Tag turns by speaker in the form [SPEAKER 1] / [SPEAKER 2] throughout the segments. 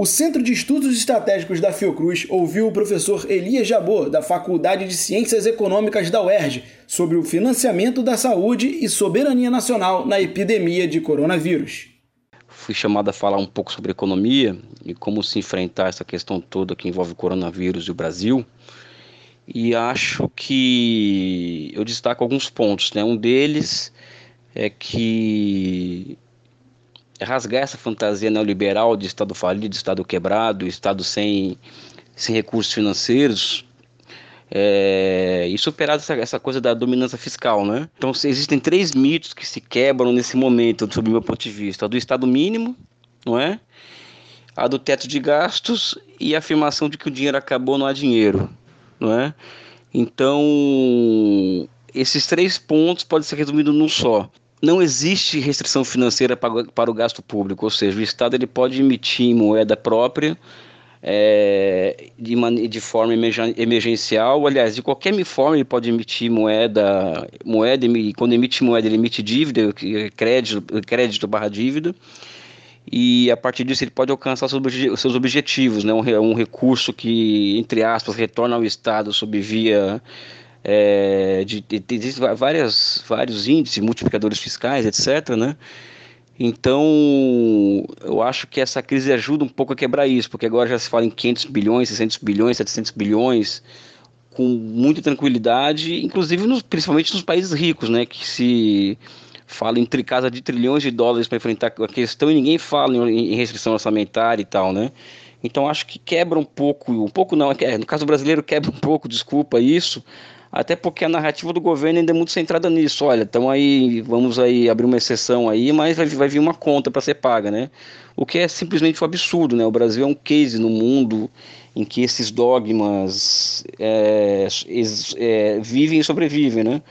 [SPEAKER 1] O Centro de Estudos Estratégicos da Fiocruz ouviu o professor Elias Jabor, da Faculdade de Ciências Econômicas da UERJ, sobre o financiamento da saúde e soberania nacional na epidemia de coronavírus.
[SPEAKER 2] Fui chamado a falar um pouco sobre economia e como se enfrentar essa questão toda que envolve o coronavírus e o Brasil. E acho que eu destaco alguns pontos. Né? Um deles é que rasgar essa fantasia neoliberal de Estado falido, Estado quebrado, Estado sem, sem recursos financeiros, é, e superar essa, essa coisa da dominância fiscal, né? Então existem três mitos que se quebram nesse momento, sob meu ponto de vista: a do Estado mínimo, não é? A do teto de gastos e a afirmação de que o dinheiro acabou, não há dinheiro, não é? Então esses três pontos podem ser resumidos num só não existe restrição financeira para, o gasto público, ou seja, o Estado ele pode emitir moeda própria é, de, de forma emergencial, aliás, de qualquer forma ele pode emitir moeda, moeda quando emite moeda ele emite dívida, crédito, crédito barra dívida, e a partir disso ele pode alcançar os seus objetivos, né? um, um recurso que, entre aspas, retorna ao Estado sob via é, de, de, existem várias, vários índices, multiplicadores fiscais, etc. Né? Então, eu acho que essa crise ajuda um pouco a quebrar isso, porque agora já se fala em 500 bilhões, 600 bilhões, 700 bilhões, com muita tranquilidade, inclusive nos, principalmente nos países ricos, né, que se fala em casa de trilhões de dólares para enfrentar a questão e ninguém fala em, em restrição orçamentária e tal, né? Então acho que quebra um pouco, um pouco não, é no caso brasileiro quebra um pouco, desculpa isso, até porque a narrativa do governo ainda é muito centrada nisso. Olha, então aí vamos aí abrir uma exceção aí, mas vai, vai vir uma conta para ser paga, né? O que é simplesmente um absurdo, né? O Brasil é um case no mundo em que esses dogmas é, é, vivem e sobrevivem, né?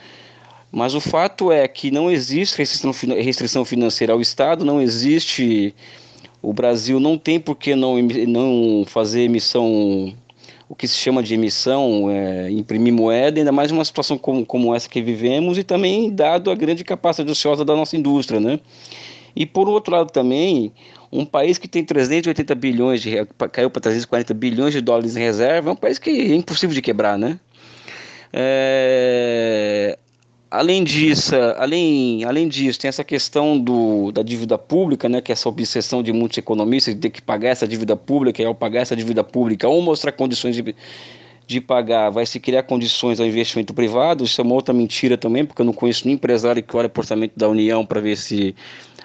[SPEAKER 2] Mas o fato é que não existe restrição, restrição financeira ao Estado, não existe. O Brasil não tem por que não, não fazer emissão o que se chama de emissão, é, imprimir moeda, ainda mais uma situação como, como essa que vivemos e também dado a grande capacidade ociosa da nossa indústria, né? E por outro lado também, um país que tem 380 bilhões de caiu para 340 bilhões de dólares em reserva, é um país que é impossível de quebrar, né? É, Além disso, além, além disso, tem essa questão do, da dívida pública, né, que é essa obsessão de muitos economistas de ter que pagar essa dívida pública, e ao pagar essa dívida pública ou mostrar condições de, de pagar, vai se criar condições ao investimento privado. Isso é uma outra mentira também, porque eu não conheço nenhum empresário que olha o orçamento da União para ver se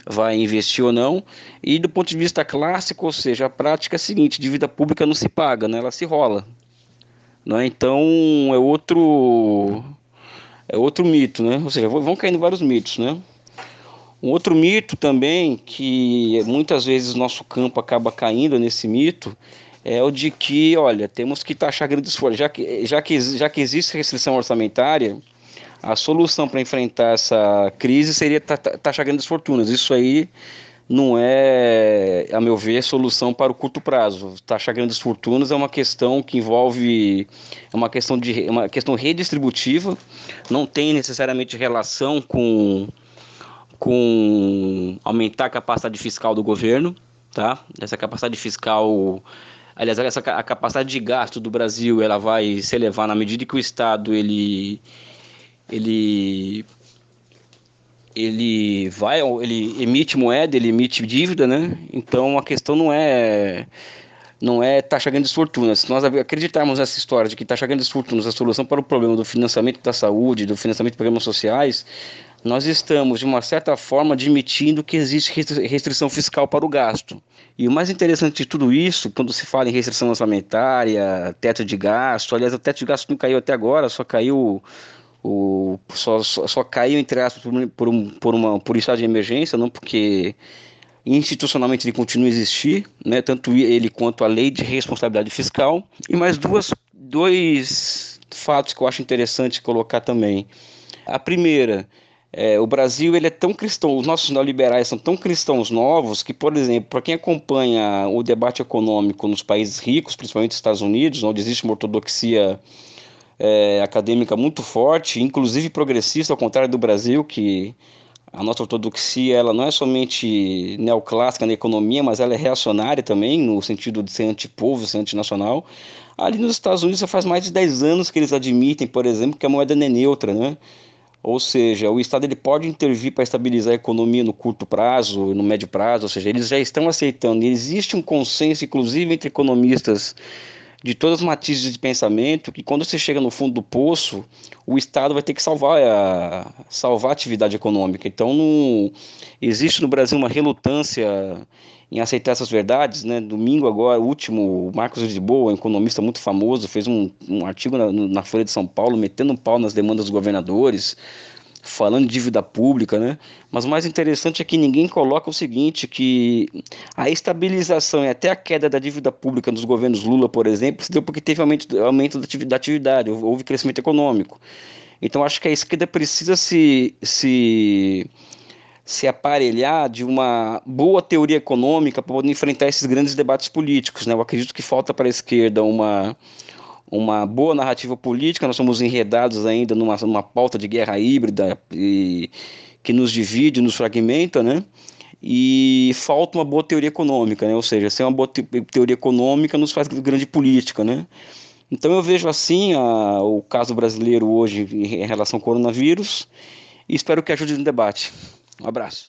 [SPEAKER 2] vai investir ou não. E do ponto de vista clássico, ou seja, a prática é a seguinte: dívida pública não se paga, né, ela se rola. Né? Então é outro é outro mito, né? Ou seja, vão caindo vários mitos, né? Um outro mito também, que muitas vezes nosso campo acaba caindo nesse mito, é o de que, olha, temos que taxar grandes folhas. Já que, já que, já que existe restrição orçamentária, a solução para enfrentar essa crise seria taxar grandes fortunas. Isso aí não é, a meu ver, solução para o curto prazo. Taxar grandes fortunas é uma questão que envolve é uma questão de uma questão redistributiva, não tem necessariamente relação com com aumentar a capacidade fiscal do governo, tá? Essa capacidade fiscal aliás, essa a capacidade de gasto do Brasil, ela vai se elevar na medida que o estado ele ele ele vai, ele emite moeda, ele emite dívida, né? Então a questão não é não é taxa grandes fortunas. Se nós acreditarmos nessa história de que taxa grandes fortunas é a solução para o problema do financiamento da saúde, do financiamento de programas sociais, nós estamos, de uma certa forma, admitindo que existe restrição fiscal para o gasto. E o mais interessante de tudo isso, quando se fala em restrição orçamentária, teto de gasto, aliás, o teto de gasto não caiu até agora, só caiu o, só, só, só caiu, entre aspas, por, um, por, uma, por estado de emergência, não porque institucionalmente ele continua a existir, né, tanto ele quanto a lei de responsabilidade fiscal. E mais duas, dois fatos que eu acho interessante colocar também. A primeira, é, o Brasil ele é tão cristão, os nossos neoliberais são tão cristãos novos que, por exemplo, para quem acompanha o debate econômico nos países ricos, principalmente nos Estados Unidos, onde existe uma ortodoxia é, acadêmica muito forte, inclusive progressista, ao contrário do Brasil, que A nossa ortodoxia ela não é somente neoclássica na economia, mas ela é reacionária também, no sentido de ser antipovo, ser antinacional. Ali nos Estados Unidos já faz mais de 10 anos que eles admitem, por exemplo, que a moeda não é neutra, né? Ou seja, o Estado ele pode intervir para estabilizar a economia no curto prazo, no médio prazo, ou seja, eles já estão aceitando. E existe um consenso, inclusive, entre economistas de todas as matizes de pensamento, que quando você chega no fundo do poço, o Estado vai ter que salvar a, salvar a atividade econômica. Então, não, existe no Brasil uma relutância em aceitar essas verdades. Né? Domingo agora, o último, o Marcos Lisboa, um economista muito famoso, fez um, um artigo na, na Folha de São Paulo, metendo um pau nas demandas dos governadores, falando de dívida pública, né? Mas o mais interessante é que ninguém coloca o seguinte, que a estabilização e até a queda da dívida pública nos governos Lula, por exemplo, se deu porque teve aumento, aumento da atividade, houve crescimento econômico. Então acho que a esquerda precisa se, se, se aparelhar de uma boa teoria econômica para poder enfrentar esses grandes debates políticos. Né? Eu acredito que falta para a esquerda uma uma boa narrativa política, nós somos enredados ainda numa, numa pauta de guerra híbrida e, que nos divide, nos fragmenta, né? E falta uma boa teoria econômica, né? Ou seja, sem uma boa te teoria econômica nos faz grande política, né? Então eu vejo assim a, o caso brasileiro hoje em relação ao coronavírus e espero que ajude no debate. Um abraço.